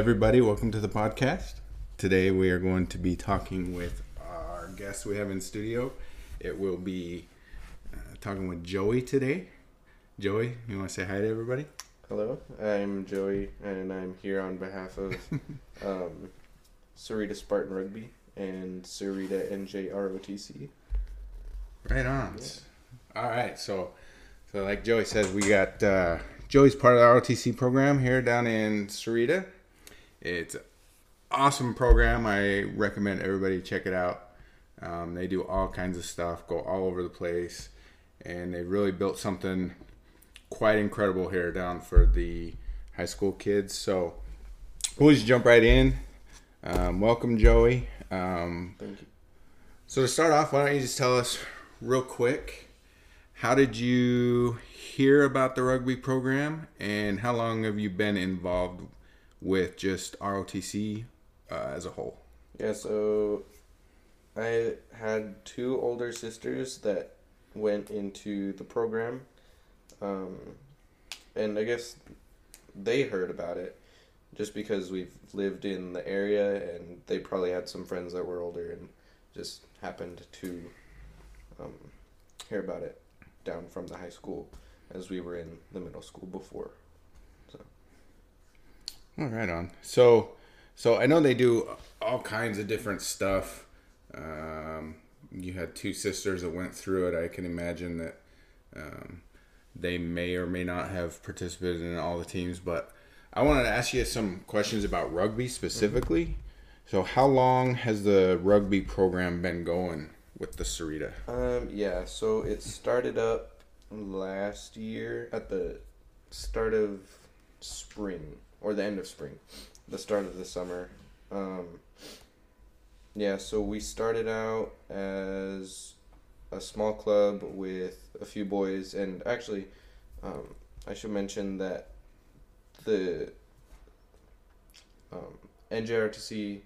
everybody. Welcome to the podcast. Today, we are going to be talking with our guest we have in studio. It will be uh, talking with Joey today. Joey, you want to say hi to everybody? Hello, I'm Joey, and I'm here on behalf of um, Sahuarita Spartan Rugby and Sahuarita NJROTC. Right on. All right. So, so like Joey says, we got uh, Joey's part of the ROTC program here down in Sahuarita. It's an awesome program. I recommend everybody check it out. Um, they do all kinds of stuff, go all over the place, and they really built something quite incredible here down for the high school kids. So we'll just jump right in. Um, welcome, Joey. Um, Thank you. so to start off, why don't you just tell us real quick, how did you hear about the rugby program, and how long have you been involved with just ROTC uh, as a whole? Yeah, so I had two older sisters that went into the program, um, and I guess they heard about it just because we've lived in the area, and they probably had some friends that were older and just happened to um, hear about it down from the high school as we were in the middle school before. All right, on. So, so I know they do all kinds of different stuff. Um, you had two sisters that went through it. I can imagine that um, they may or may not have participated in all the teams, but I wanted to ask you some questions about rugby specifically. So, how long has the rugby program been going with the Sahuarita? Um, yeah, so it started up last year at the start of spring or the end of spring, the start of the summer. Um, yeah, so we started out as a small club with a few boys, and actually, um, I should mention that the um, NJROTC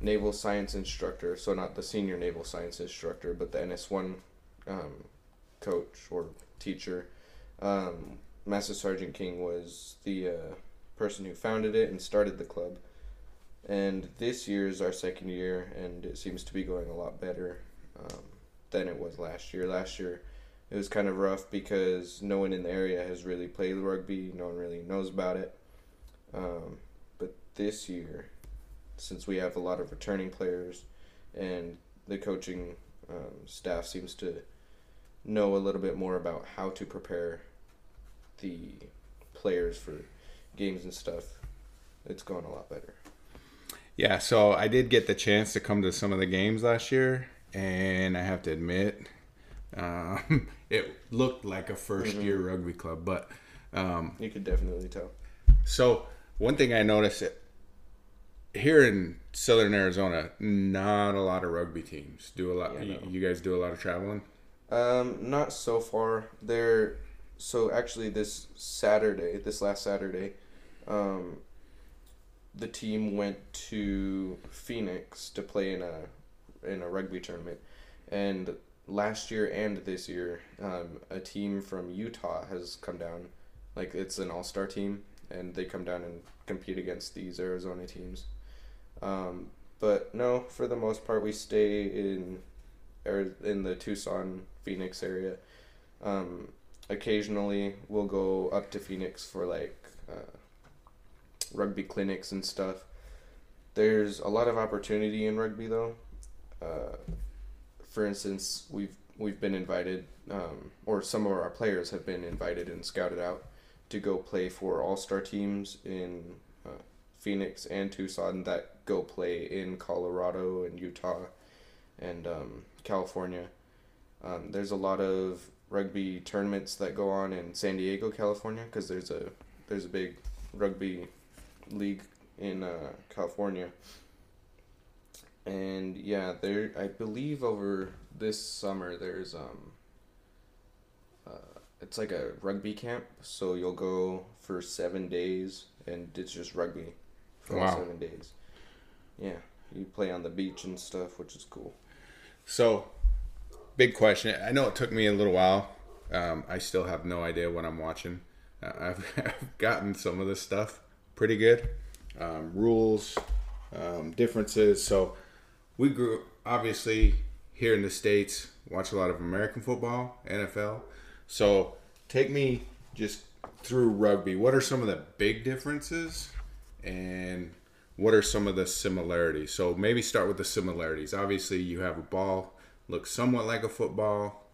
naval science instructor, so not the senior naval science instructor, but the NSI um, coach or teacher. Um, Master Sergeant King was the uh, person who founded it and started the club. And this year is our second year, and it seems to be going a lot better um, than it was last year. Last year, it was kind of rough because no one in the area has really played rugby, no one really knows about it. Um, but this year, since we have a lot of returning players and the coaching um, staff seems to know a little bit more about how to prepare the players for games and stuff, it's going a lot better. Yeah, so I did get the chance to come to some of the games last year, and I have to admit, um, it looked like a 1st year rugby club. But um, You could definitely tell. so one thing I noticed it, here in Southern Arizona, not a lot of rugby teams do a lot. Yeah, you, no. you guys do a lot of traveling. Um, not so far. There, so actually, this Saturday, this last Saturday, um, the team went to Phoenix to play in a in a rugby tournament, and last year and this year, um, a team from Utah has come down. Like it's an all star team, and they come down and compete against these Arizona teams. Um, but no, for the most part, we stay in in the Tucson, Phoenix area. Um, occasionally, we'll go up to Phoenix for like uh, rugby clinics and stuff. There's a lot of opportunity in rugby, though. Uh, for instance, we've we've been invited, um, or some of our players have been invited and scouted out to go play for all star teams in uh, Phoenix and Tucson that go play in Colorado and Utah and um, California. Um, there's a lot of rugby tournaments that go on in San Diego, California, because there's a there's a big rugby league in uh, California. And yeah, there I believe over this summer there's um uh, it's like a rugby camp, so you'll go for seven days and it's just rugby for Wow. seven days. Yeah, you play on the beach and stuff, which is cool. So, big question. I know it took me a little while. Um, I still have no idea what I'm watching. Uh, I've, I've gotten some of this stuff pretty good, um, rules, um, differences. So we grew obviously here in the states watch a lot of American football, NFL. So take me just through rugby. What are some of the big differences, and what are some of the similarities? So maybe start with the similarities. Obviously, you have a ball looks somewhat like a football.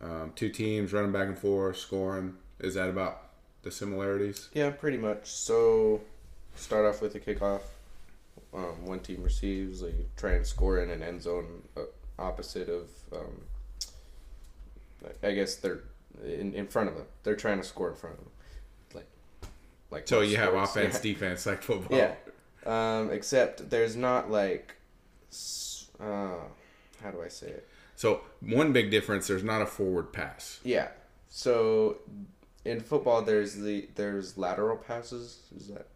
Um, two teams running back and forth, scoring. Is that about the similarities? Yeah, pretty much. So, start off with the kickoff. Um, one team receives, they try and score in an end zone uh, opposite of, um, I guess they're in, in front of them. They're trying to score in front of them. Like, like So you have offense, Yeah. defense, like football. Yeah. Um, except there's not like, uh, how do I say it? So one big difference: there's not a forward pass. Yeah. So in football, there's the there's lateral passes. Is that?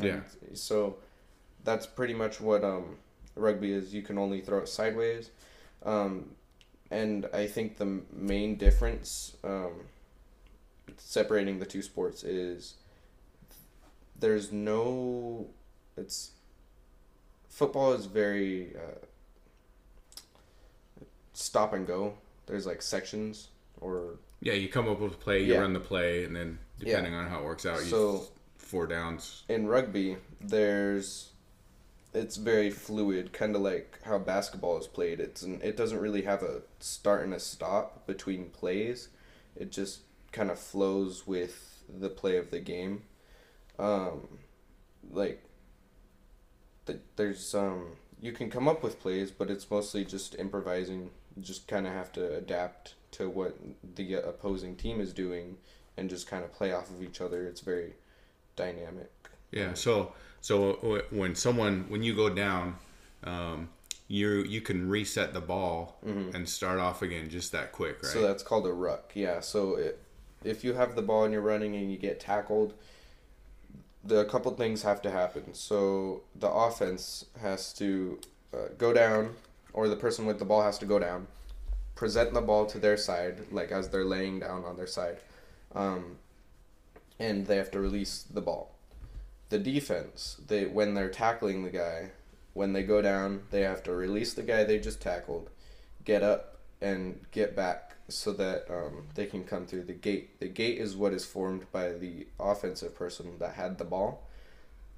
Yeah. So that's pretty much what um, rugby is. You can only throw it sideways, um, and I think the main difference um, separating the two sports is there's no. It's football is very uh, stop and go. There's like sections or Yeah, you come up with a play, you Yeah. run the play, and then depending on how it works out, you So- four downs. in rugby, there's it's very fluid, kind of like how basketball is played. It's an, it doesn't really have a start and a stop between plays. It just kind of flows with the play of the game. Um, like the, there's um you can come up with plays, but it's mostly just improvising. Just kind of have to adapt to what the opposing team is doing and just kind of play off of each other. It's very dynamic. Yeah. So so when someone when you go down, um, you you can reset the ball and start off again just that quick, right? Mm-hmm. So that's called a ruck. Yeah. So it, if you have the ball and you're running and you get tackled, the a couple things have to happen. So the offense has to uh, go down, or the person with the ball has to go down, present the ball to their side, like as they're laying down on their side, um, and they have to release the ball. The defense, they when they're tackling the guy, when they go down, they have to release the guy they just tackled, get up and get back so that um, they can come through the gate. The gate is what is formed by the offensive person that had the ball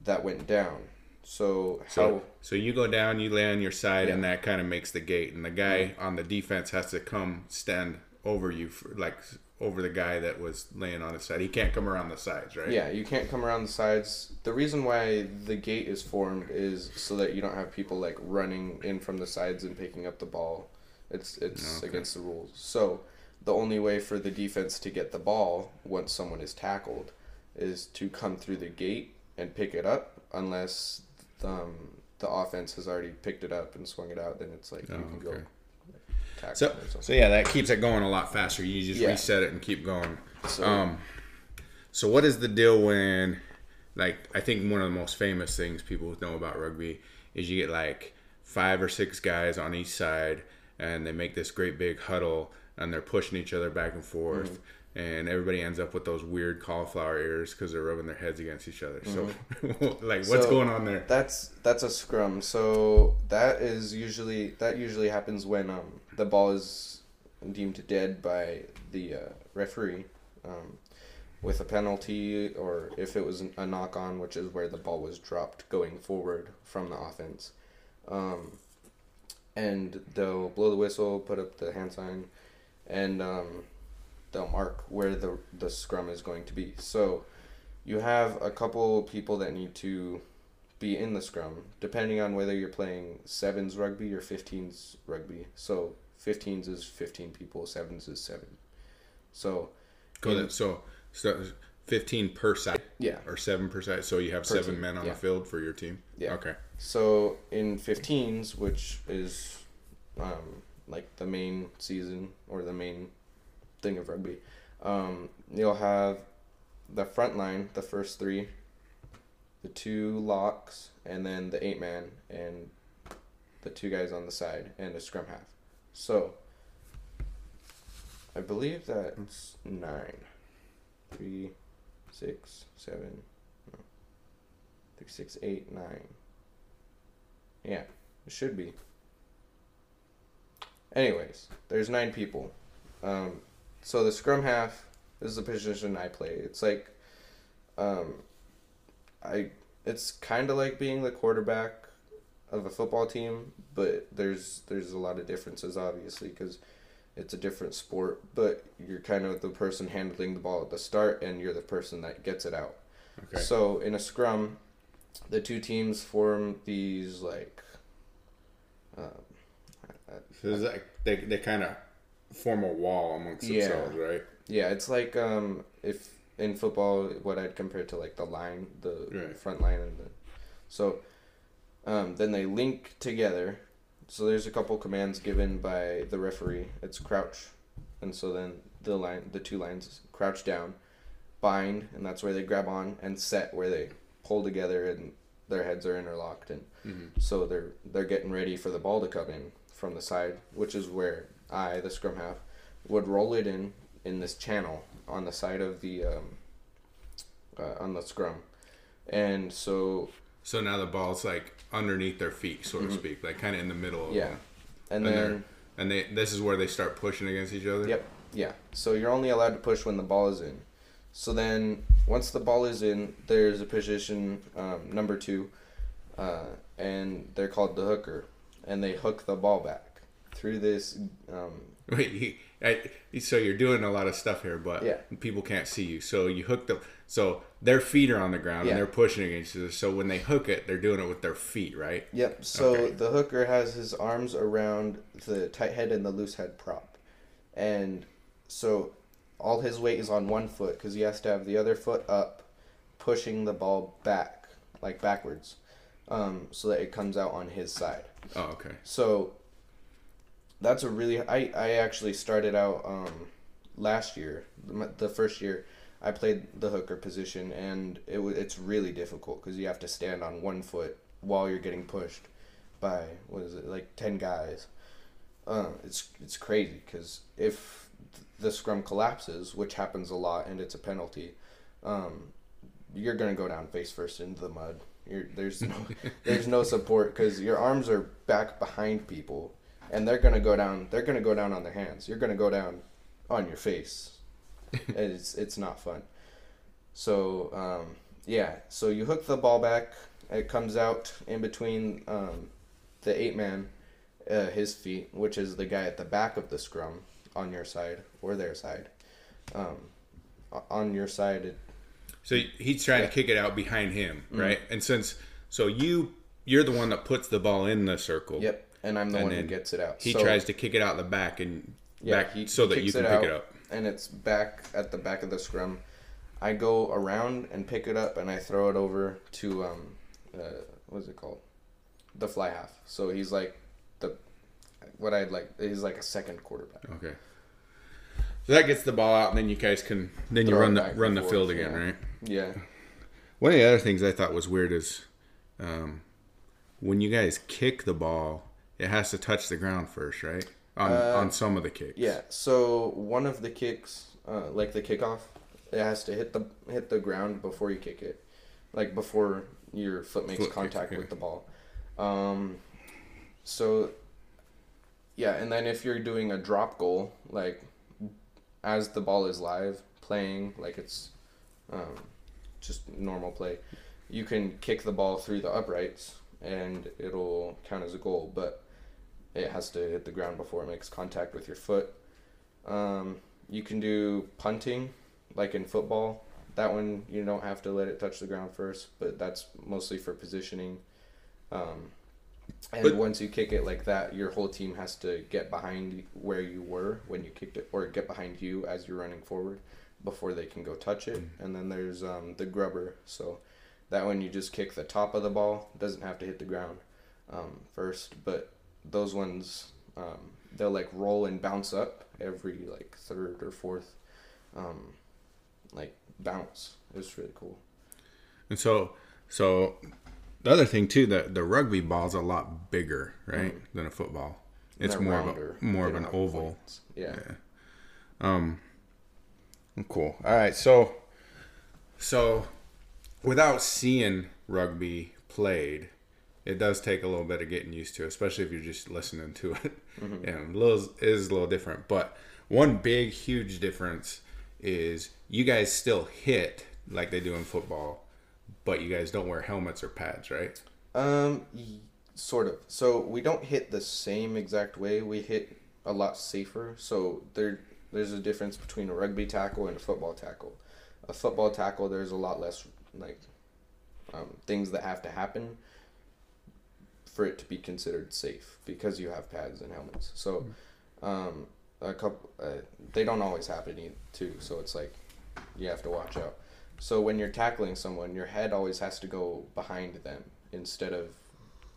that went down. So how So, so you go down, you lay on your side, and that kind of makes the gate. And the guy mm-hmm. on the defense has to come stand over you, for, like over the guy that was laying on his side. He can't come around the sides, right? Yeah, you can't come around the sides. The reason why the gate is formed is so that you don't have people like running in from the sides and picking up the ball. It's it's oh, Okay. against the rules. So the only way for the defense to get the ball once someone is tackled is to come through the gate and pick it up unless um, the offense has already picked it up and swung it out then it's like Oh, you can go okay. tackle So, it or something. so yeah, that keeps it going a lot faster. You just Yeah. reset it and keep going. So- um, so what is the deal when, like, I think one of the most famous things people know about rugby is you get like five or six guys on each side, and they make this great big huddle, and they're pushing each other back and forth. Mm-hmm. And everybody ends up with those weird cauliflower ears because they're rubbing their heads against each other. So, like, what's Mm-hmm. So- going on there? That's that's a scrum. So that is usually that usually happens when um, the ball is deemed dead by the uh, referee um, with a penalty, or if it was a knock on, which is where the ball was dropped going forward from the offense. Um, and they'll blow the whistle, put up the hand sign, and um, they'll mark where the the scrum is going to be. So you have a couple people that need to be in the scrum, depending on whether you're playing sevens rugby or 15s rugby. So 15s is 15 people, sevens is seven. So Go in- So, so 15 per side yeah, or seven per side. So you have Per seven team, men on yeah. the field for your team. Yeah. Okay. So in 15s, which is um, like the main season or the main thing of rugby, um, you'll have the front line, the first three, the two locks, and then the eight man, and the two guys on the side, and a scrum half. So I believe that's nine. Three, six, seven, no. three, six, eight, nine. Yeah, it should be. Anyways, there's nine people. Um, so the scrum half is the position I play. It's like, um, I it's kind of like being the quarterback of a football team, but there's there's a lot of differences obviously because it's a different sport. But you're kind of the person handling the ball at the start, and you're the person that gets it out. Okay. So in a scrum, the two teams form these like. Um, So like they they kind of form a wall amongst Yeah. themselves, right? Yeah, it's like um, if in football, what I'd compare to like the line, the Right. front line, and the so um, then they link together. So there's a couple commands given by the referee. It's crouch, and so then the line, the two lines, crouch down, bind, and that's where they grab on, and set where they pull together and their heads are interlocked, and Mm-hmm. so they're they're getting ready for the ball to come in from the side, which is where I, the scrum half, would roll it in in this channel on the side of the um, uh, on the scrum, and so So now the ball's like underneath their feet, so to speak, like kind of in the middle. Of Mm-hmm. yeah, them. and, And then they're- and they this is where they start pushing against each other. Yep. Yeah. So you're only allowed to push when the ball is in. So then, once the ball is in, there's a position um, number two, uh, and they're called the hooker, and they hook the ball back through this. Um, Wait, you, so you're doing a lot of stuff here, but Yeah. people can't see you. So you hook them. So their feet are on the ground Yeah. and they're pushing against you. So when they hook it, they're doing it with their feet, right? yep. So Okay. the hooker has his arms around the tight head and the loose head prop, and so all his weight is on one foot because he has to have the other foot up, pushing the ball back like backwards, um, so that it comes out on his side. Oh, okay. So that's a really I I actually started out um last year the first year I played the hooker position and it it's really difficult because you have to stand on one foot while you're getting pushed by what is it like 10 guys. Uh, it's it's crazy because if the scrum collapses which happens a lot and it's a penalty um, you're gonna go down face first into the mud. You're, there's no there's no support because your arms are back behind people and they're gonna go down they're gonna go down on their hands you're gonna go down on your face it's it's not fun so um, yeah so you hook the ball back it comes out in between um, the eight man uh, his feet which is the guy at the back of the scrum on your side or their side um, on your side it, So he's trying Yeah. Mm-hmm. to kick it out behind him, right? And since so you you're the one that puts the ball in the circle. yep and i'm the And one who gets it out He So- tries to kick it out the back and Yeah, back he so that you can it pick out. it up. and it's back at the back of the scrum. I go around and pick it up and I throw it over to um, uh, what's it called? The fly half. So he's like the what I'd like. He's like a second quarterback. Okay. So that gets the ball out, and then you guys can then you run the run the forth, field again, yeah. right? Yeah. One of the other things I thought was weird is um, when you guys kick the ball, it has to touch the ground first, right? On Uh, on some of the kicks. Yeah. So one of the kicks, uh, like the kickoff, it has to hit the hit the ground before you kick it, like before your foot makes Foot contact okay. with the ball. Um, so yeah, and then if you're doing a drop goal, like as the ball is live playing, like it's um, just normal play, you can kick the ball through the uprights and it'll count as a goal, but it has to hit the ground before it makes contact with your foot. Um, you can do punting, like in football. That one you don't have to let it touch the ground first, but that's mostly for positioning. Um, and But- once you kick it like that, your whole team has to get behind where you were when you kicked it, or get behind you as you're running forward before they can go touch it. And then there's um, the grubber. So that one you just kick the top of the ball, doesn't have to hit the ground um, first. But those ones, um, they'll like roll and bounce up every like third or fourth, um, like bounce. It was really cool. And so so the other thing too, the the rugby ball's a lot bigger, right, than a football. It's more rounder. of a more They of an oval. points. Yeah. Um, cool. All right. So, so without seeing rugby played, it does take a little bit of getting used to, especially if you're just listening to it. Mm-hmm. And a little is a little different, but one big huge difference is you guys still hit like they do in football, but you guys don't wear helmets or pads, right? Um, sort of. So we don't hit the same exact way. We hit a lot safer. So there, there's a difference between a rugby tackle and a football tackle. A football tackle, there's a lot less like um, things that have to happen for it to be considered safe because you have pads and helmets. So, um, a couple, uh, they don't always happen too. So it's like you have to watch out. So when you're tackling someone, your head always has to go behind them instead of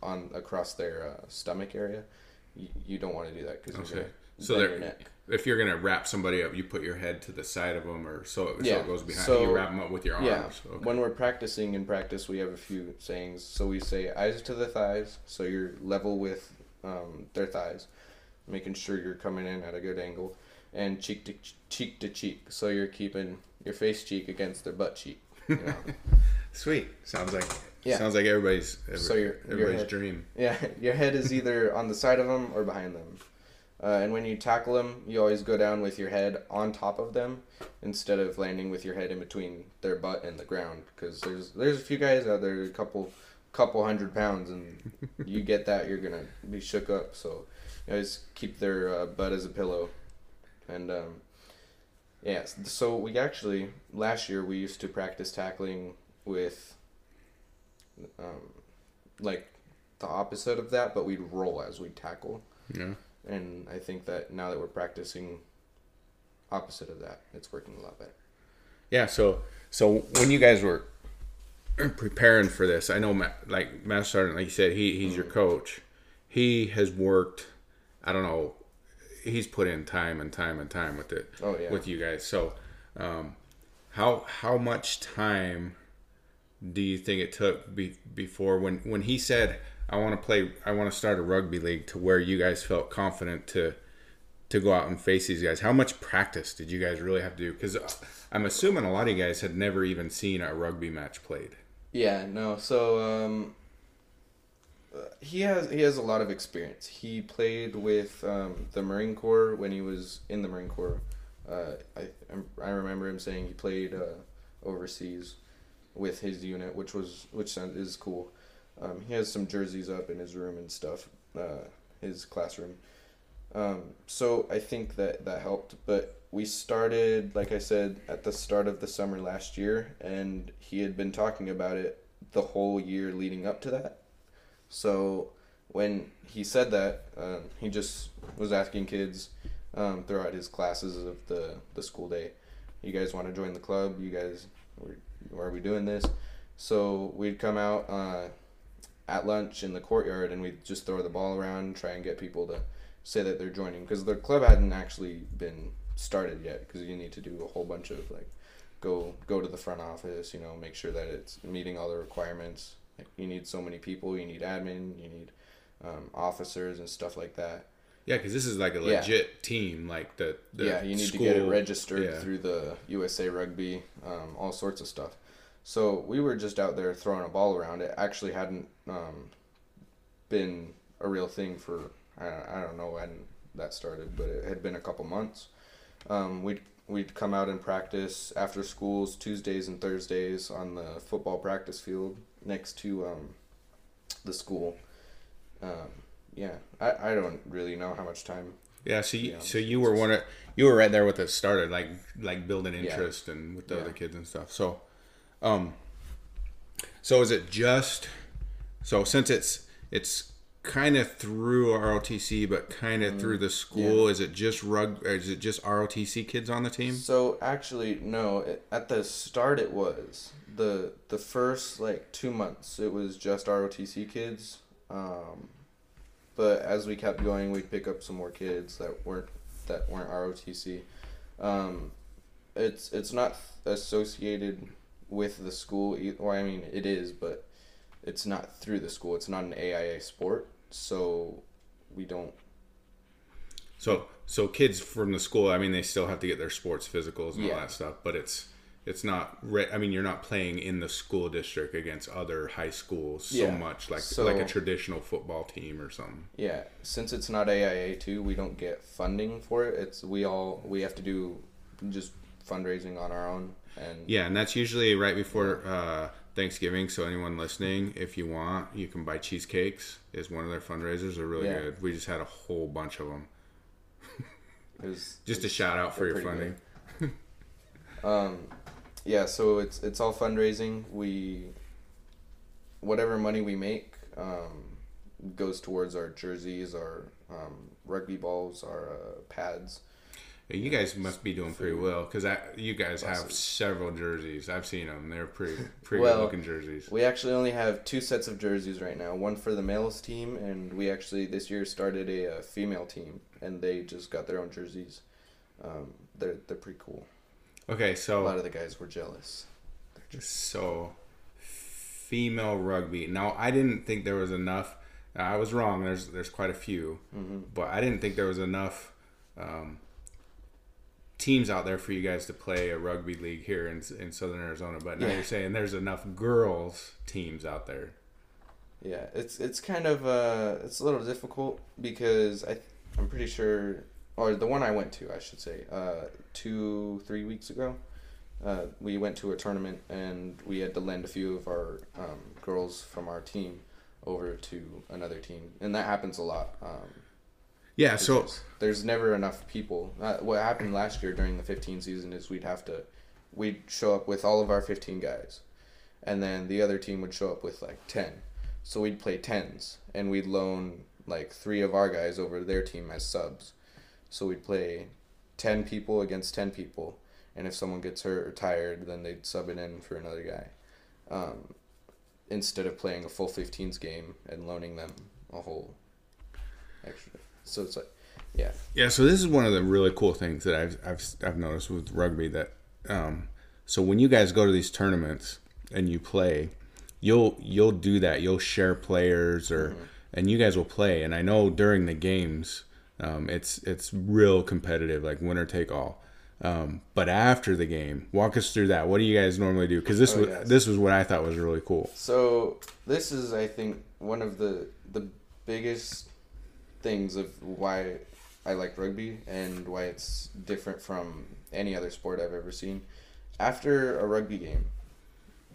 on across their uh, stomach area. You, you don't want to do that because Okay. So your neck. If you're gonna wrap somebody up, you put your head to the side of them, or so, so Yeah, it goes behind. so- you wrap them up with your arms. Yeah. Okay. When we're practicing in practice, we have a few sayings. So we say eyes to the thighs, so you're level with um, their thighs, making sure you're coming in at a good angle, and cheek to cheek to cheek, so you're keeping your face cheek against their butt cheek. You know? Sweet. Sounds like Yeah. sounds like everybody's every, So your- your everybody's head- dream. Yeah, your head is either on the side of them or behind them. Uh, and when you tackle them, you always go down with your head on top of them instead of landing with your head in between their butt and the ground. Because there's there's a few guys out there, a couple couple hundred pounds, and you get that, you're gonna be shook up. So you always keep their uh, butt as a pillow. And um, yeah, so we actually last year we used to practice tackling with um, like the opposite of that, but we'd roll as we tackle. Yeah. And I think that now that we're practicing opposite of that, it's working a lot better. Yeah. So so when you guys were preparing for this, I know Matt, like Matt Sergeant, like you said, he he's your coach. He has worked. I don't know. He's put in time and time and time with it. Oh, yeah. With you guys. So, um, how how much time do you think it took be, before when when he said I want to play I want to start a rugby league to where you guys felt confident to to go out and face these guys how much practice did you guys really have to do because I'm assuming a lot of you guys had never even seen a rugby match played Yeah, no. So um, he has he has a lot of experience. He played with um, the Marine Corps when he was in the Marine Corps. Uh, I I'm- remember him saying he played uh, overseas with his unit, which was which is cool. Um, he has some jerseys up in his room and stuff, uh, his classroom. Um, so I think that that helped. But we started, like I said, at the start of the summer last year, and he had been talking about it the whole year leading up to that. So when he said that, um, he just was asking kids um, throughout his classes of the, the school day, you guys want to join the club? You guys, why are we doing this? So we'd come out uh, at lunch in the courtyard and we'd just throw the ball around, and try and get people to say that they're joining. Because the club hadn't actually been started yet because you need to do a whole bunch of like go go to the front office you know make sure that it's meeting all the requirements. Like you need so many people you need admin you need um, officers and stuff like that. Yeah because this is like a Yeah. legit team like the, the yeah you need to get it registered yeah. through the usa rugby um, all sorts of stuff. So we were just out there throwing a ball around. It actually hadn't um, been a real thing for I, I don't know when that started but it had been a couple months um, we'd we'd come out and practice after schools Tuesdays and Thursdays on the football practice field next to um, the school. Um, yeah, I, I don't really know how much time. yeah so you, so you were one of you were right there with it started like like building Yeah. interest and with the Yeah. other kids and stuff so um so is it just so since it's it's kind of through ROTC but kind of through the school is it just rug is it just ROTC kids on the team So actually, no. It, at the start, it was the the first like two months. It was just ROTC kids. Um, but as we kept going, we'd pick up some more kids that weren't that weren't ROTC. Um, it's it's not associated with the school. Well, I mean, it is, but it's not through the school. It's not an AIA sport, so we don't. So so kids from the school, I mean, they still have to get their sports physicals and all that stuff, but it's it's not. Re- I mean, you're not playing in the school district against other high schools so Yeah. much like So- like a traditional football team or something. Yeah, since it's not AIA too, we don't get funding for it. It's we all we have to do just fundraising on our own and Yeah, and that's usually right before uh, Thanksgiving. So anyone listening, if you want, you can buy cheesecakes. Is one of their fundraisers. They're really Yeah. good. We just had a whole bunch of them. it was Just a shout out for your funding. Um, yeah, so it's it's all fundraising. We whatever money we make um, goes towards our jerseys, our um, rugby balls, our uh, pads. You guys must be doing pretty well because you guys have several jerseys. I've seen them. They're pretty pretty Well, good looking jerseys. We actually only have two sets of jerseys right now. One for the males team, and we actually this year started a, uh female team, and they just got their own jerseys. Um, they're they're pretty cool. Okay, so A lot of the guys were jealous. They're just so, female rugby. Now, I didn't think there was enough. I was wrong. There's there's quite a few, Mm-hmm. but I didn't think there was enough um, teams out there for you guys to play a rugby league here in in Southern Arizona. But now Yeah. you're saying there's enough girls teams out there. Yeah, it's it's kind of uh it's a little difficult because I I'm pretty sure or the one I went to I should say uh two three weeks ago uh, we went to a tournament and we had to lend a few of our um, girls from our team over to another team and that happens a lot um, Yeah. So there's never enough people. Uh, what happened last year during the 15 season is we'd have to, we'd show up with all of our 15 guys, and then the other team would show up with like 10. So we'd play tens, and we'd loan like three of our guys over to their team as subs. So we'd play 10 people against 10 people, and if someone gets hurt or tired, then they'd sub it in for another guy. Um, instead of playing a full 15s game and loaning them a whole extra. So it's like, yeah, Yeah, so this is one of the really cool things that I've I've, I've noticed with rugby that um, so when you guys go to these tournaments and you play, you'll you'll do that. You'll share players or and you guys will play. And I know during the games, um, it's it's real competitive, like winner take all. Um, but after the game, walk us through that. What do you guys normally do? Because this Oh, was yes. this was what I thought was really cool. So this is, I think, one of the the biggest things of why I like rugby and why it's different from any other sport I've ever seen. After a rugby game,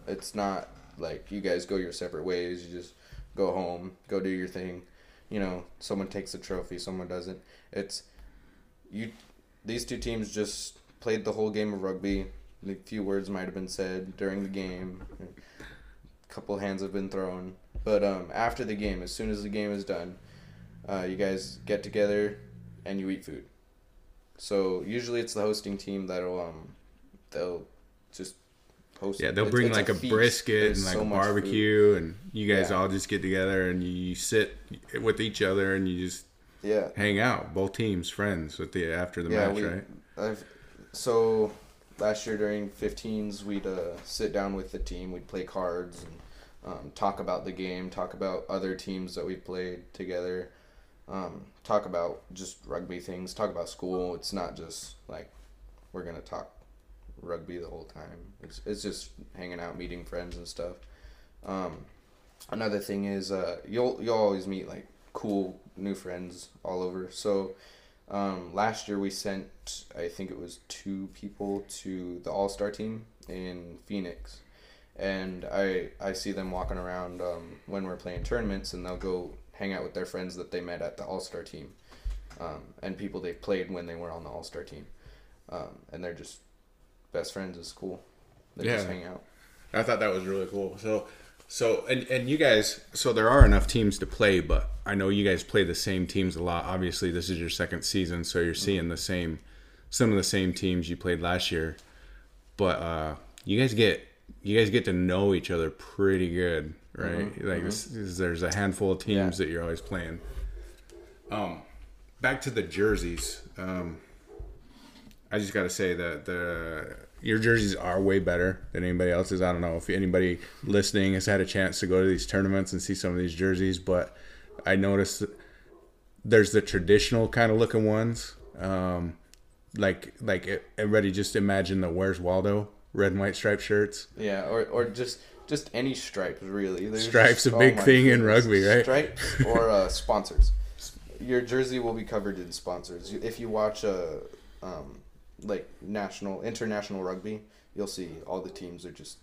it's not like you guys go your separate ways. You just go home, go do your thing. You know, someone takes a trophy, someone doesn't. It's you. These two teams just played the whole game of rugby. A few words might have been said during the game. A couple hands have been thrown. But um, after the game, as soon as the game is done, uh, you guys get together and you eat food. So usually it's the hosting team that'll um, they'll just host. Yeah, they'll it's- bring it's like a, feast. brisket There's and like so a barbecue, and you guys Yeah. all just get together and you sit with each other and you just Yeah. hang out. Both teams friends with the after the yeah, match, we, right? I've, so last year during 15s, we'd uh, sit down with the team, we'd play cards and um, talk about the game, talk about other teams that we played together, um, talk about just rugby things, talk about school. It's not just like we're gonna talk rugby the whole time. It's it's just hanging out, meeting friends and stuff. Um, another thing is uh, you'll you'll always meet like cool new friends all over. So um, last year we sent I think it was two people to the All Star team in Phoenix, and I I see them walking around um, when we're playing tournaments, and they'll go hang out with their friends that they met at the All Star team, um, and people they played when they were on the All Star team, um, and they're just best friends. It's cool. They just hang out. I thought that was really cool. So, so and and you guys, so there are enough teams to play, but I know you guys play the same teams a lot. Obviously, this is your second season, so you're seeing the same, some of the same teams you played last year. But uh, you guys get you guys get to know each other pretty good, right? like This, this- there's a handful of teams Yeah. that you're always playing. Um, back to the jerseys. Um, I just got to say that the your jerseys are way better than anybody else's. I don't know if anybody listening has had a chance to go to these tournaments and see some of these jerseys, but I noticed there's the traditional kind of looking ones. Um, like like everybody just imagine the Where's Waldo red and white striped shirts. Yeah, or or just just any stripes really. There's Stripes just- a big my thing in rugby, right? Stripes or uh, sponsors. Your jersey will be covered in sponsors. If you watch a um, like national international rugby, you'll see all the teams are just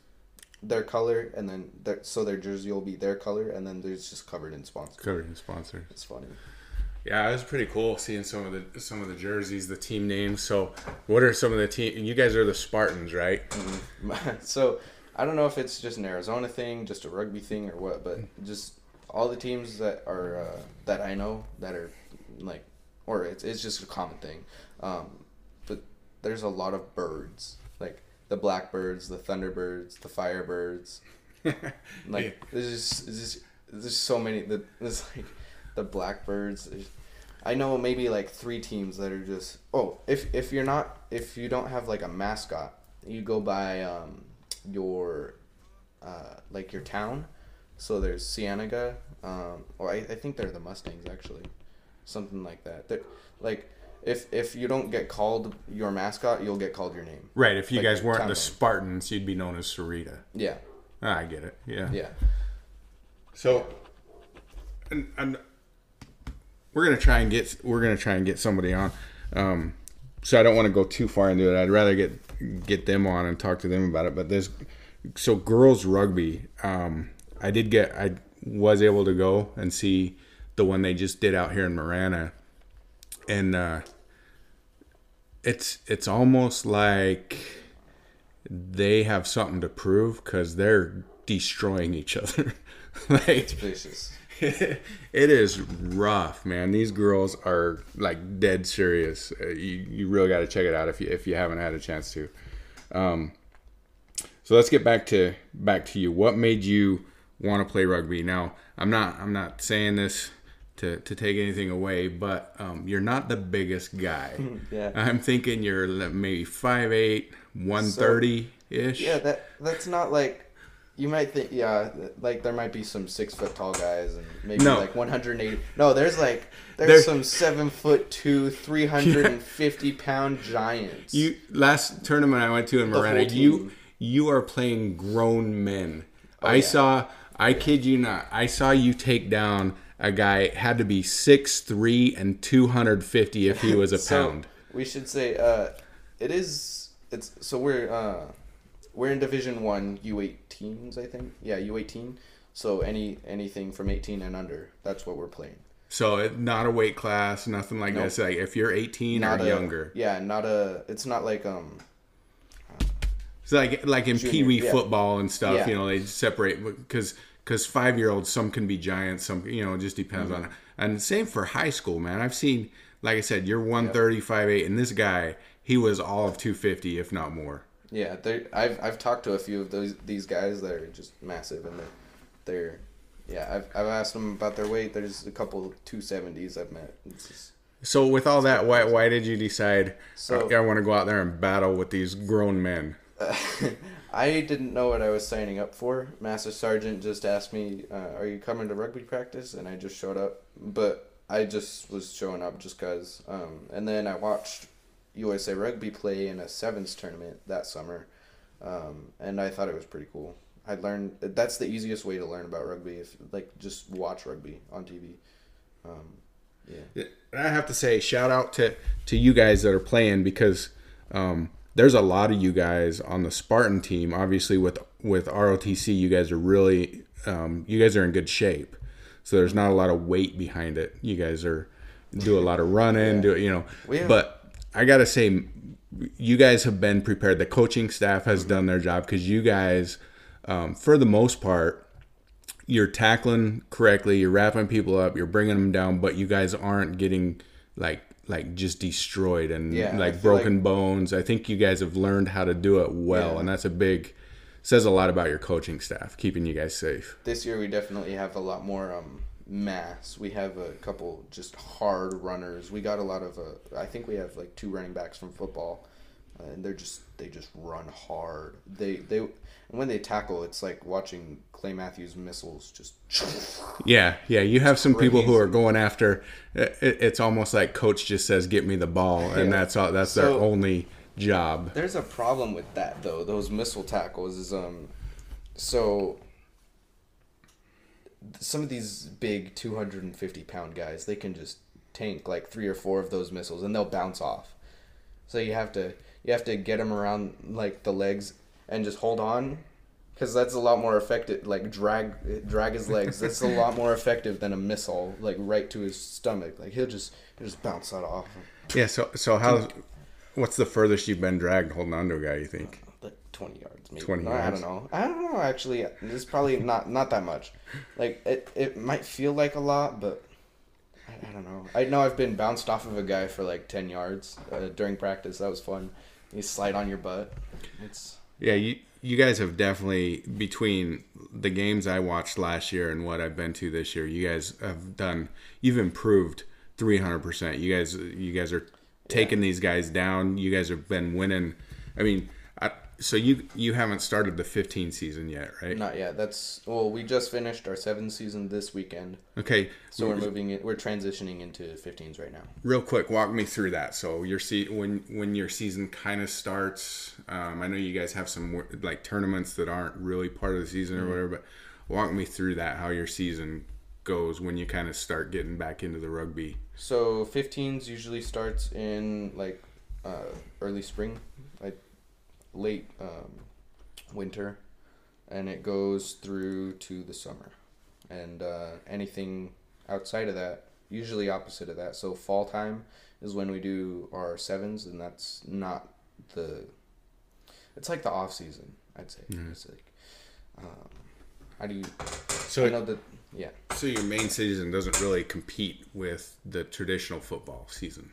their color, and then their, so their jersey will be their color, and then there's just covered in sponsors. Covered in sponsors. It's funny. Yeah, it was pretty cool seeing some of the some of the jerseys, the team names. So, what are some of the team? You guys are the Spartans, right? so I don't know if it's just an Arizona thing, just a rugby thing, or what, but just all the teams that are uh, that I know that are like, or it's it's just a common thing. Um, but there's a lot of birds, like the blackbirds, the thunderbirds, the firebirds. Like Yeah. there's just there's just there's so many. The there's like the blackbirds. I know maybe like three teams that are just oh if if you're not if you don't have like a mascot you go by um, your uh, like your town so there's Cienega um, or I, I think they're the Mustangs actually something like that they're, like if if you don't get called your mascot you'll get called your name Right. If you Like guys weren't the name. Spartans, you'd be known as Sahuarita. yeah Ah, I get it. Yeah. yeah So, and, and we're gonna try and get we're gonna try and get somebody on. Um, so I don't want to go too far into it. I'd rather get get them on and talk to them about it. But there's so girls rugby. Um, I did get I was able to go and see the one they just did out here in Marana, and uh, it's it's almost like they have something to prove because they're destroying each other. like it is rough, man. These girls are like dead serious. Uh, you you really got to check it out if you if you haven't had a chance to. Um, so let's get back to back to you. What made you want to play rugby? Now, I'm not I'm not saying this to, to take anything away, but um, you're not the biggest guy. Yeah. I'm thinking you're maybe 5'8", 130 ish. yeah that that's not like you might think yeah like there might be some six foot tall guys and maybe No. like 180 no there's like there's There- some seven foot two 350 pound giants You last tournament I went to in The you you are playing grown men. I yeah. saw I kid you not, I saw you take down a guy had to be six three and two hundred fifty if he was a So, pound. we should say uh it is it's so we're uh we're in division 1 U18s I think yeah U18 so any anything from 18 and under that's what we're playing So it, not a weight class, nothing like Nope. this. Like if you're eighteen not or a, younger. yeah not a it's not like um It's like like in Junior, pee wee yeah. football and stuff. Yeah. You know, they separate because because five year olds some can be giants, some you know it just depends Mm-hmm. on. And same for high school, man. I've seen like I said, you're 135 eight, and this guy he was all of 250 if not more. Yeah, they I've I've talked to a few of those these guys that are just massive and they're they're yeah I've I've asked them about their weight. There's a couple two seventies I've met. It's just, So with all that, why why did you decide? So- "Okay, I want to go out there and battle with these grown men. I didn't know what I was signing up for. Master Sergeant just asked me, uh, "Are you coming to rugby practice?" And I just showed up. But I just was showing up just cause. Um, and then I watched USA Rugby play in a sevens tournament that summer, um, and I thought it was pretty cool. I learned that's the easiest way to learn about rugby. If like just watch rugby on TV. Um, yeah. I have to say, shout out to to you guys that are playing because um, there's a lot of you guys on the Spartan team. Obviously, with with ROTC, you guys are really um, you guys are in good shape. So there's not a lot of weight behind it. You guys are do a lot of running, do you know? We have- but I gotta say, you guys have been prepared. The coaching staff has done their job because you guys, um, for the most part, you're tackling correctly, you're wrapping people up, you're bringing them down, but you guys aren't getting like like just destroyed and Yeah, like broken bones. I think you guys have learned how to do it well, Yeah. and that's a big says a lot about your coaching staff, keeping you guys safe. this year we definitely have a lot more um, mass. We have a couple just hard runners. We got a lot of. Uh, I think we have like two running backs from football, uh, and they're just they just run hard. They they and when they tackle, it's like watching Clay Matthews missiles just. Yeah, yeah. You have some people who are going after. It, it's almost like coach just says, "Get me the ball," and Yeah. that's all. That's their only job. There's a problem with that though. Those missile tackles is um, so some of these big 250 pound guys they can just tank like three or four of those missiles and they'll bounce off. So you have to you have to get them around like the legs and just hold on because that's a lot more effective like drag drag his legs that's a lot more effective than a missile like right to his stomach like he'll just he'll just bounce that off Yeah. So so how? What's the furthest you've been dragged holding on to a guy? You think? 20 yards maybe. 20 No, i don't know i don't know actually. It's probably not not that much. Like it, it might feel like a lot but I, I don't know. I know i've been bounced off of a guy for like 10 yards uh, during practice. That was fun. You slide on your butt. It's Yeah, you you guys have definitely between the games I watched last year and what I've been to this year, you guys have done you've improved 300%. You guys you guys are taking these guys down. You guys have been winning. I mean, so you you haven't started the 15 season yet, right? not yet. That's well we just finished our seventh season this weekend. Okay. so we're moving it we're transitioning into 15s right now. Real quick walk me through that. So your se- when when your season kind of starts um, i know you guys have some like tournaments that aren't really part of the season or whatever but walk me through that how your season goes when you kind of start getting back into the rugby. So 15s usually starts in like uh, early spring, like late um, winter, and it goes through to the summer, and uh, anything outside of that, usually opposite of that. So fall time is when we do our sevens, and that's not the. It's like the off season, I'd say. It's like, um, how do you? so I know that. Yeah. so your main season doesn't really compete with the traditional football season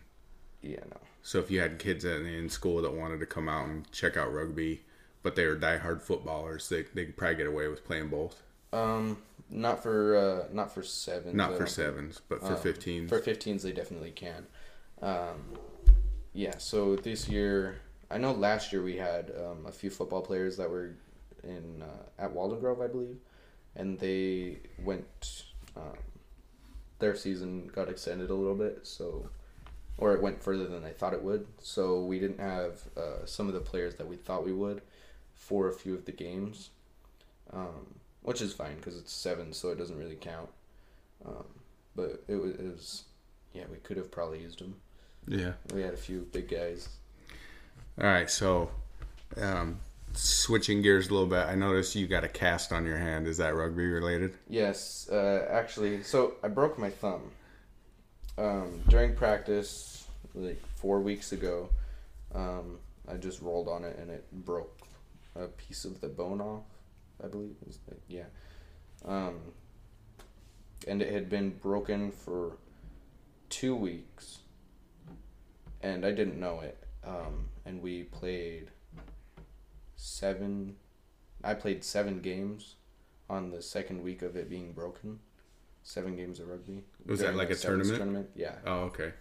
Yeah. No. So if you had kids in, in school that wanted to come out and check out rugby but they were diehard footballers they, they could probably get away with playing both Um, not for uh, not for sevens. not for sevens but for Um, 15s For 15s, they definitely can. Um, yeah, so this year, I know last year we had um, a few football players that were in uh, at Walden Grove, I believe, and they went. Um, their season got extended a little bit, so, or it went further than they thought it would. So we didn't have uh, some of the players that we thought we would for a few of the games, um, which is fine because it's seven, so it doesn't really count. Um, but it was, it was, yeah, we could have probably used them. yeah We had a few big guys. All right, so um, switching gears a little bit, I noticed you got a cast on your hand. Is that rugby related? Yes, uh, actually, so I broke my thumb um, during practice like four weeks ago. Um, I just rolled on it and it broke a piece of the bone off. I believe, yeah. Um, and it had been broken for two weeks, and I didn't know it. Um, and we played seven. I played seven games on the second week of it being broken. Seven games of rugby. Was that like a sevens tournament? Yeah. Oh, okay.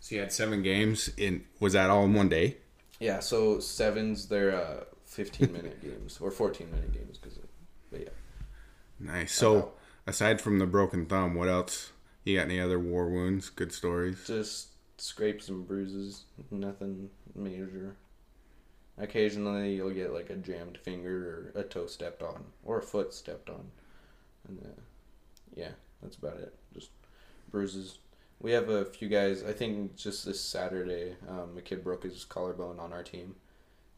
So you had seven games in. Was that all in one day? Yeah. So sevens, they're uh, fifteen minute games or fourteen minute games because, but yeah. Nice. So aside from the broken thumb, what else? You got any other war wounds? Good stories? Just scrapes and bruises, nothing major. Occasionally, you'll get like a jammed finger or a toe stepped on or a foot stepped on, and uh, yeah, that's about it. Just bruises. We have a few guys. I think just this Saturday, um, a kid broke his collarbone on our team.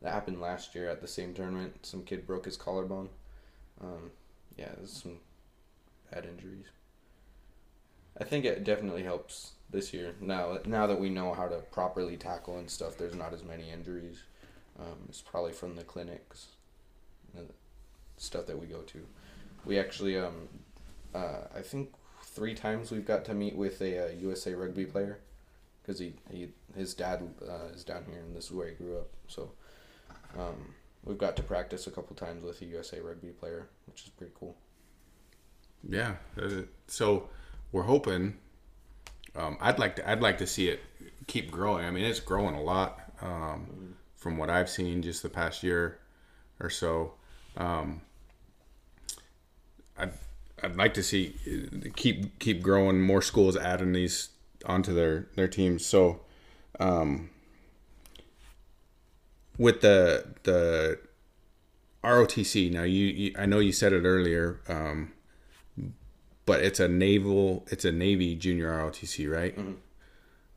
That happened last year at the same tournament. Some kid broke his collarbone. Um, yeah, there's some bad injuries. I think it definitely helps this year. Now, now that we know how to properly tackle and stuff, there's not as many injuries. Um, it's probably from the clinics, and stuff that we go to. We actually, um, uh, I think three times we've got to meet with a, uh USA rugby player, because he, he his dad uh, is down here and this is where he grew up. So, um, we've got to practice a couple times with a USA rugby player, which is pretty cool. Yeah. uh, So we're hoping. Um, I'd like to. I'd like to see it keep growing. I mean, it's growing a lot um, from what I've seen just the past year or so. Um, I'd I'd like to see uh, keep keep growing. More schools adding these onto their their teams. So. Um, with the the ROTC. Now you, you I know you said it earlier, um, but it's a naval it's a Navy junior ROTC, right?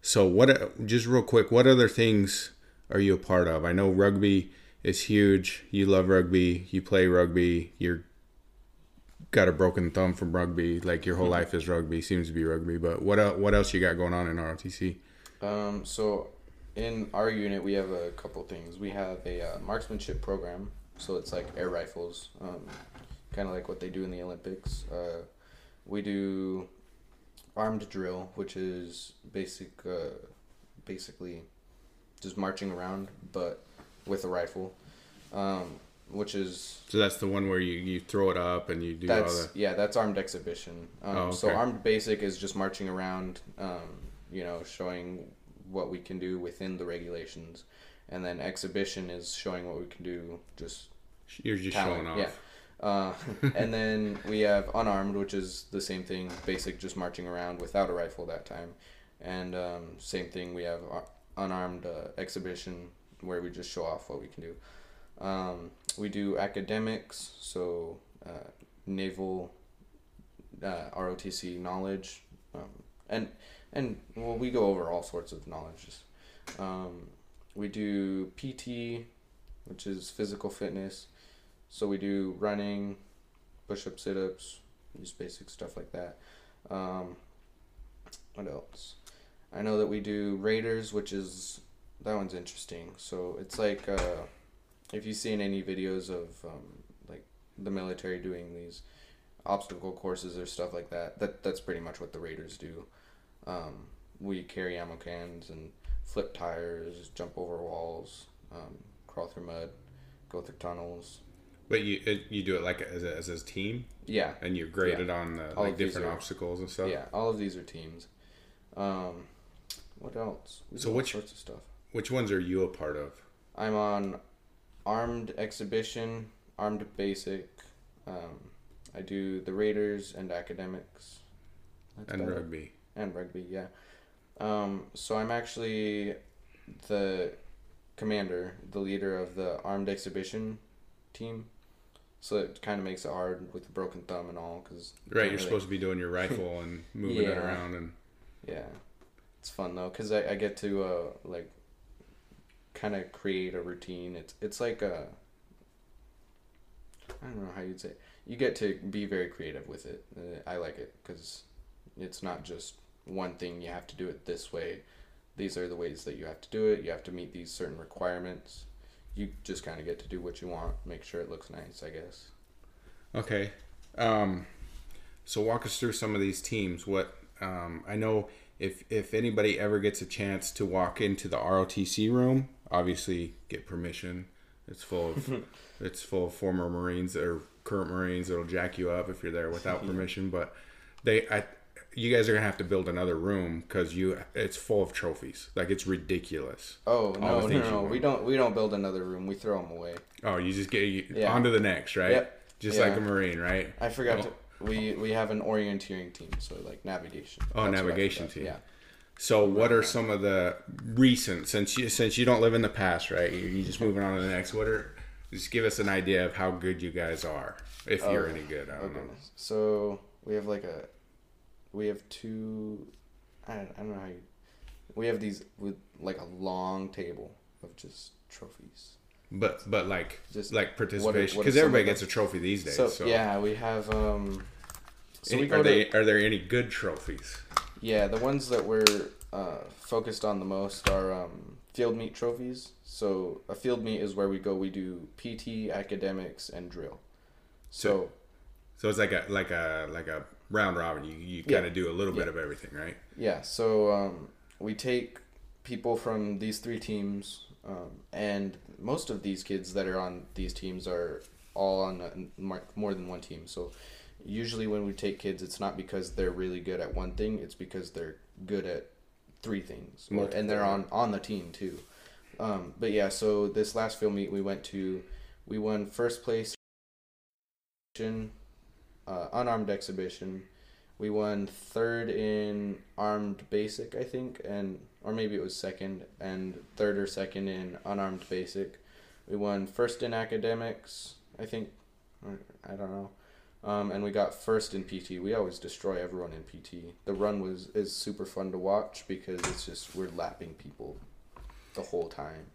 So what? Just real quick, what other things are you a part of? I know rugby is huge. You love rugby. You play rugby. You're got a broken thumb from rugby. Like your whole life is rugby. Seems to be rugby. But what el- what else you got going on in ROTC? Um, so in our unit, we have a couple things. We have a uh, marksmanship program, so it's like air rifles, um, kind of like what they do in the Olympics. Uh, we do armed drill, which is basic, uh, basically just marching around, but with a rifle, um, which is So that's the one where you, you throw it up and you do all that's the. yeah, that's armed exhibition. Um, Oh, So armed basic is just marching around, um, you know, showing what we can do within the regulations, and then exhibition is showing what we can do just You're just talent. showing off. Yeah. Uh, and then we have unarmed, which is the same thing, basic, just marching around without a rifle that time. And um, same thing, we have uh, unarmed uh, exhibition where we just show off what we can do. Um, we do academics, so uh, naval uh, ROTC knowledge, um, and and well, we go over all sorts of knowledges. Um, we do PT, which is physical fitness. So we do running, push up, sit ups, just basic stuff like that. Um, what else? I know that we do Raiders, which is that one's interesting. So it's like uh, if you've seen any videos of um, like the military doing these obstacle courses or stuff like that, that that's pretty much what the Raiders do. Um, we carry ammo cans and flip tires, jump over walls, um, crawl through mud, go through tunnels. But you you do it like as a, as a team, Yeah, and you're graded on the All like different are- obstacles and stuff. yeah. All of these are teams. Um, what else? We So which- sorts of stuff? Which ones are you a part of? I'm on armed exhibition, armed basic. Um, I do the Raiders and academics. That's and it. rugby. and rugby. Yeah. Um, so I'm actually the commander, the leader of the armed exhibition team. So it kind of makes it hard with the broken thumb and all, because Right, you're supposed to be doing your rifle and moving it around and Yeah, it's fun though, cause I, I get to uh like kind of create a routine. It's it's like a I don't know how you'd say. It. You get to be very creative with it. Uh, I like it because it's not just one thing. You have to do it this way. These are the ways that you have to do it. You have to meet these certain requirements. You just kind of get to do what you want. Make sure it looks nice. I guess. Okay. Um, so walk us through some of these teams. What um, I know, if if anybody ever gets a chance to walk into the ROTC room, obviously get permission. It's full of it's full of former Marines or current Marines It'll jack you up if you're there without permission. But they, I, you guys are gonna have to build another room because you it's full of trophies. Like it's ridiculous. Oh no no no! We don't we don't build another room. We throw them away. Oh, you just get you, Yeah. on to the next, right? Yep. Just Yeah. like a Marine, right? I forgot Oh. to. We we have an orienteering team, so like navigation. Oh, That's navigation team. Yeah. So, what are some of the recent since you since you don't live in the past, right? You're just moving on to the next. What are just give us an idea of how good you guys are, if you're Oh, any good. I don't know. So we have like a, we have two, I don't, I don't know how you, we have these with like a long table of just trophies. But but like Just like participation because everybody gets a trophy these days. So, So, yeah, we have um. So Any- we go are to, they are there any good trophies? Yeah, the ones that we're uh, focused on the most are um, field meet trophies. So a field meet is where we go. We do PT, academics, and drill. So So it's like a like a like a round robin. You you kind of do a little bit Yeah. of everything, right? yeah, so um, we take people from these three teams, um, and most of these kids that are on these teams are all on a, more than one team. So usually when we take kids, it's not because they're really good at one thing; it's because they're good at three things, or- and they're on on the team too. Um, but yeah, so this last field meet we went to, we won first place. Uh, unarmed exhibition. We won third in armed basic, I think, and or maybe it was second, and third or second in unarmed basic. We won first in academics, I think. or I don't know. Um, and we got first in PT. We always destroy everyone in PT. The run was is super fun to watch because it's just we're lapping people the whole time.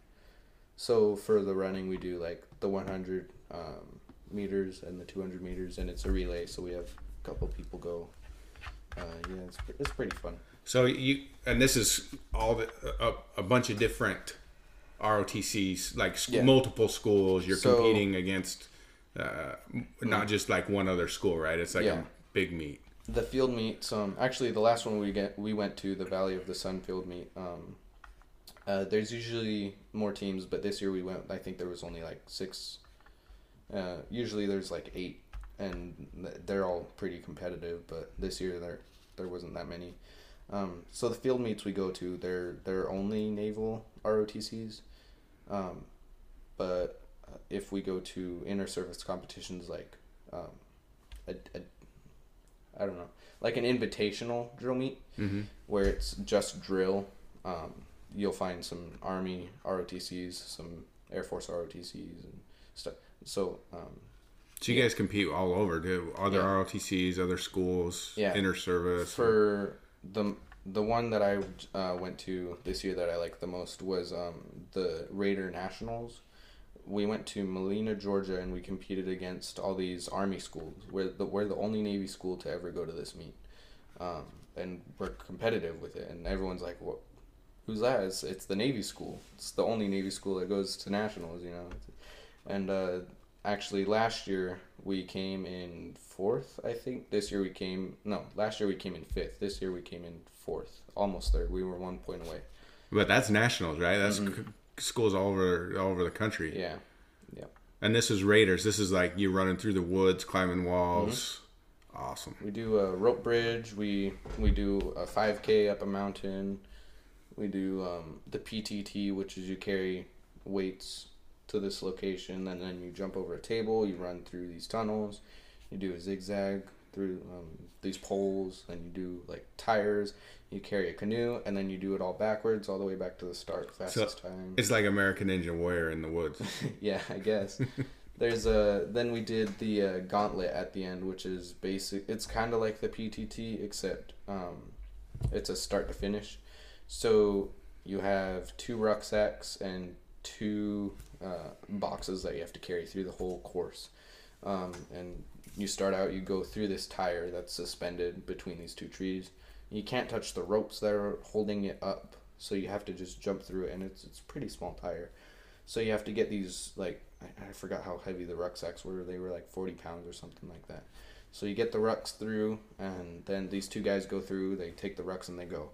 So for the running, we do like the 100 um, meters and the 200 meters, and it's a relay. So we have a couple people go. Uh, yeah, it's, it's pretty fun. So you and this is all the a, a bunch of different ROTCs, like sc- Yeah. multiple schools. You're So- competing against uh, not just like one other school, right? It's like Yeah. a big meet. The field meets. Um, actually, the last one we get we went to the Valley of the Sun field meet. Um, uh, there's usually more teams, but this year we went. I think there was only like six. Uh, usually there's like eight, and they're all pretty competitive. But this year there there wasn't that many. Um, so the field meets we go to, they're they're only naval ROTCs, um, but if we go to inter service competitions like um, a, a I don't know, like an invitational drill meet Mm-hmm. where it's just drill. Um, you'll find some Army ROTCs, some Air Force ROTCs, and stuff. So um, So you guys compete all over, do other Yeah. ROTCs, other schools, Yeah. inter service. for the the one that I uh, went to this year that I liked the most was um, the Raider Nationals. We went to Molena, Georgia, and we competed against all these Army schools. We're the we're the only Navy school to ever go to this meet, um, and we're competitive with it. And everyone's like, "What? Who's that?" It's, it's the Navy school. It's the only Navy school that goes to nationals, you know. And uh, actually, last year we came in fourth. I think this year we came no. Last year we came in fifth. This year we came in fourth, almost third. We were one point away. but that's nationals, right? That's c- schools all over all over the country. Mm-hmm. Yeah, And this is Raiders. This is like you running through the woods, climbing walls. Awesome. we do a rope bridge. We we do a five k up a mountain. We do um, the PTT, which is you carry weights to this location, and then you jump over a table. You run through these tunnels. You do a zigzag through um, these poles. Then you do like tires. You carry a canoe, and then you do it all backwards, all the way back to the start. Fastest time. It's like American Ninja Warrior in the woods. yeah, I guess. There's a then we did the uh, gauntlet at the end, which is basic. It's kind of like the PTT, except um, it's a start to finish. So you have two rucksacks and two uh, boxes that you have to carry through the whole course. Um, and you start out, you go through this tire that's suspended between these two trees. You can't touch the ropes that are holding it up, so you have to just jump through it, and it's it's a pretty small tire. So you have to get these like I, I forgot how heavy the rucksacks were. They were like forty pounds or something like that. So you get the rucks through, and then these two guys go through. They take the rucks and they go.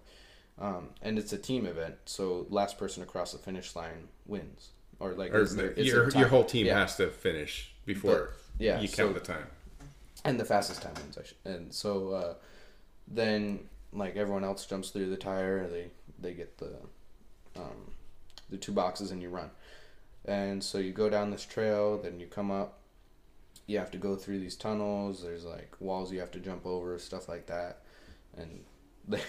Um, and it's a team event, so last person across the finish line wins, or like Or it's your, your whole team Yeah. has to finish before yeah, you so- count the time. And the fastest time wins. I should- And so uh, then like everyone else jumps through the tire. They they get the um, the two boxes and you run. And so you go down this trail. Then you come up. You have to go through these tunnels. There's like walls you have to jump over, stuff like that. And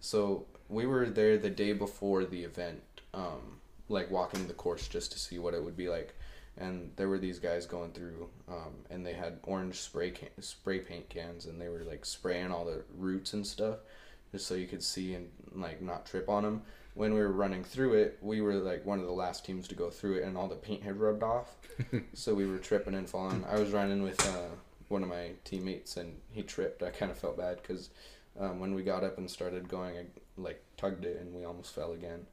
so we were there the day before the event, um, like walking the course just to see what it would be like and there were these guys going through um, and they had orange spray can- spray paint cans and they were like spraying all the roots and stuff just so you could see and like not trip on them when we were running through it we were like one of the last teams to go through it and all the paint had rubbed off. So we were tripping and falling. I was running with uh, one of my teammates and he tripped. I kind of felt bad because um, when we got up and started going i like tugged it and we almost fell again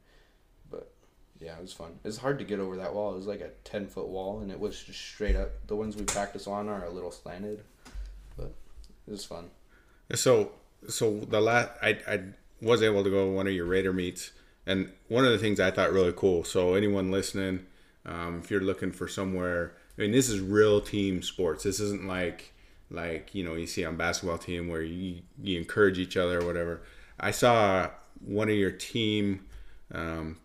yeah, it was fun. It's hard to get over that wall. It was like a ten foot wall, and it was just straight up. The ones we practice on are a little slanted, but it was fun. So, so the last I, I was able to go to one of your Raider meets, and one of the things I thought really cool. So anyone listening, um, if you're looking for somewhere, I mean, this is real team sports. This isn't like like you know you see on basketball team where you you encourage each other or whatever. I saw one of your team. Um,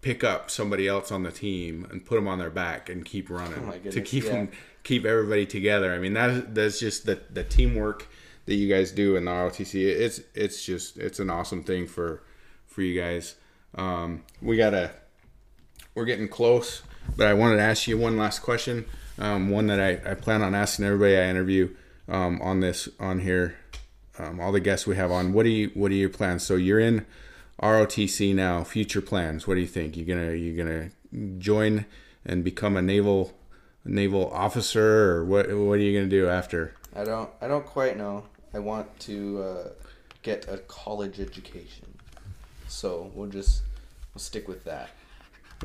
pick up somebody else on the team and put them on their back and keep running Oh to keep yeah. them keep everybody together. I mean that that's just the the teamwork that you guys do in the ROTC. It's it's just it's an awesome thing for for you guys. Um, we gotta we're getting close. but I wanted to ask you one last question. Um, one that I, I plan on asking everybody I interview um, on this on here. Um, all the guests we have on. What do you What are your plans? So you're in ROTC now. Future plans. What do you think? You gonna You gonna join and become a naval naval officer, or what? What are you gonna do after? I don't. I don't quite know. I want to uh, get a college education, so we'll just we'll stick with that.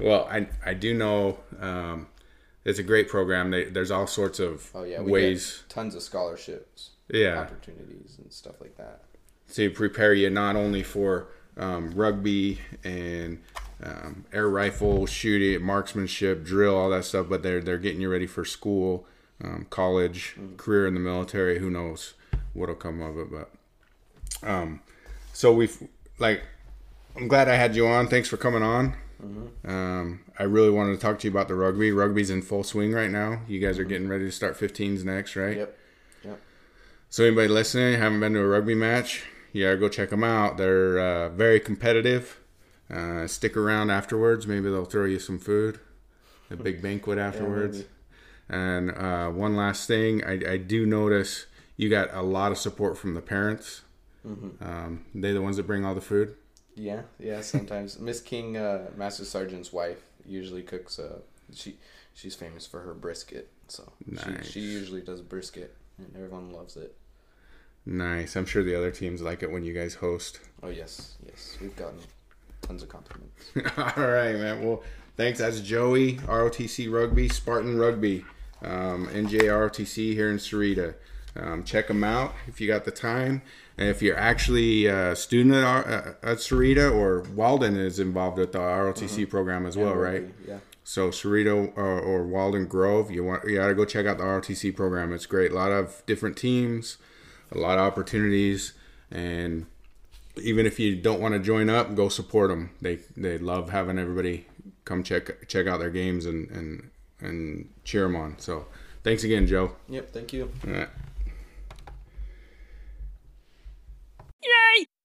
Well, I I do know um, it's a great program. They, there's all sorts of Oh yeah, we ways. tons of scholarships, Yeah. opportunities, and stuff like that. to prepare you not only for um, rugby and um, air rifle shooting, marksmanship, drill, all that stuff, but they're they're getting you ready for school, um, college, career in the military. Who knows what'll come of it? But um, so we've like, I'm glad I had you on. Thanks for coming on. Um, I really wanted to talk to you about the rugby. Rugby's in full swing right now. You guys are getting ready to start 15s next, right? Yep. Yep. So anybody listening, haven't been to a rugby match, gotta go check them out. They're uh, very competitive. Uh, stick around afterwards. Maybe they'll throw you some food, a big banquet afterwards. maybe. and uh, one last thing, I, I do notice you got a lot of support from the parents. Um, they're the ones that bring all the food. Yeah, yeah. Sometimes Miss King, uh, Master Sergeant's wife, usually cooks. Uh, she she's famous for her brisket, so Nice. she, she usually does brisket, and everyone loves it. Nice. I'm sure the other teams like it when you guys host. Oh yes, yes. We've gotten tons of compliments. All right, man. Well, thanks. That's Joey, ROTC Rugby, Spartan Rugby, um, NJ ROTC here in Sahuarita. Um, check them out if you got the time. And if you're actually a student at, uh, at Sahuarita or Walden is involved with the ROTC program as well, right? Yeah. So Sahuarita or, or Walden Grove, you want you gotta go check out the ROTC program. It's great. A lot of different teams, a lot of opportunities and even if you don't want to join up go support them they they love having everybody come check check out their games and and and cheer them on. So thanks again joe. Yep thank you. All right. Yay!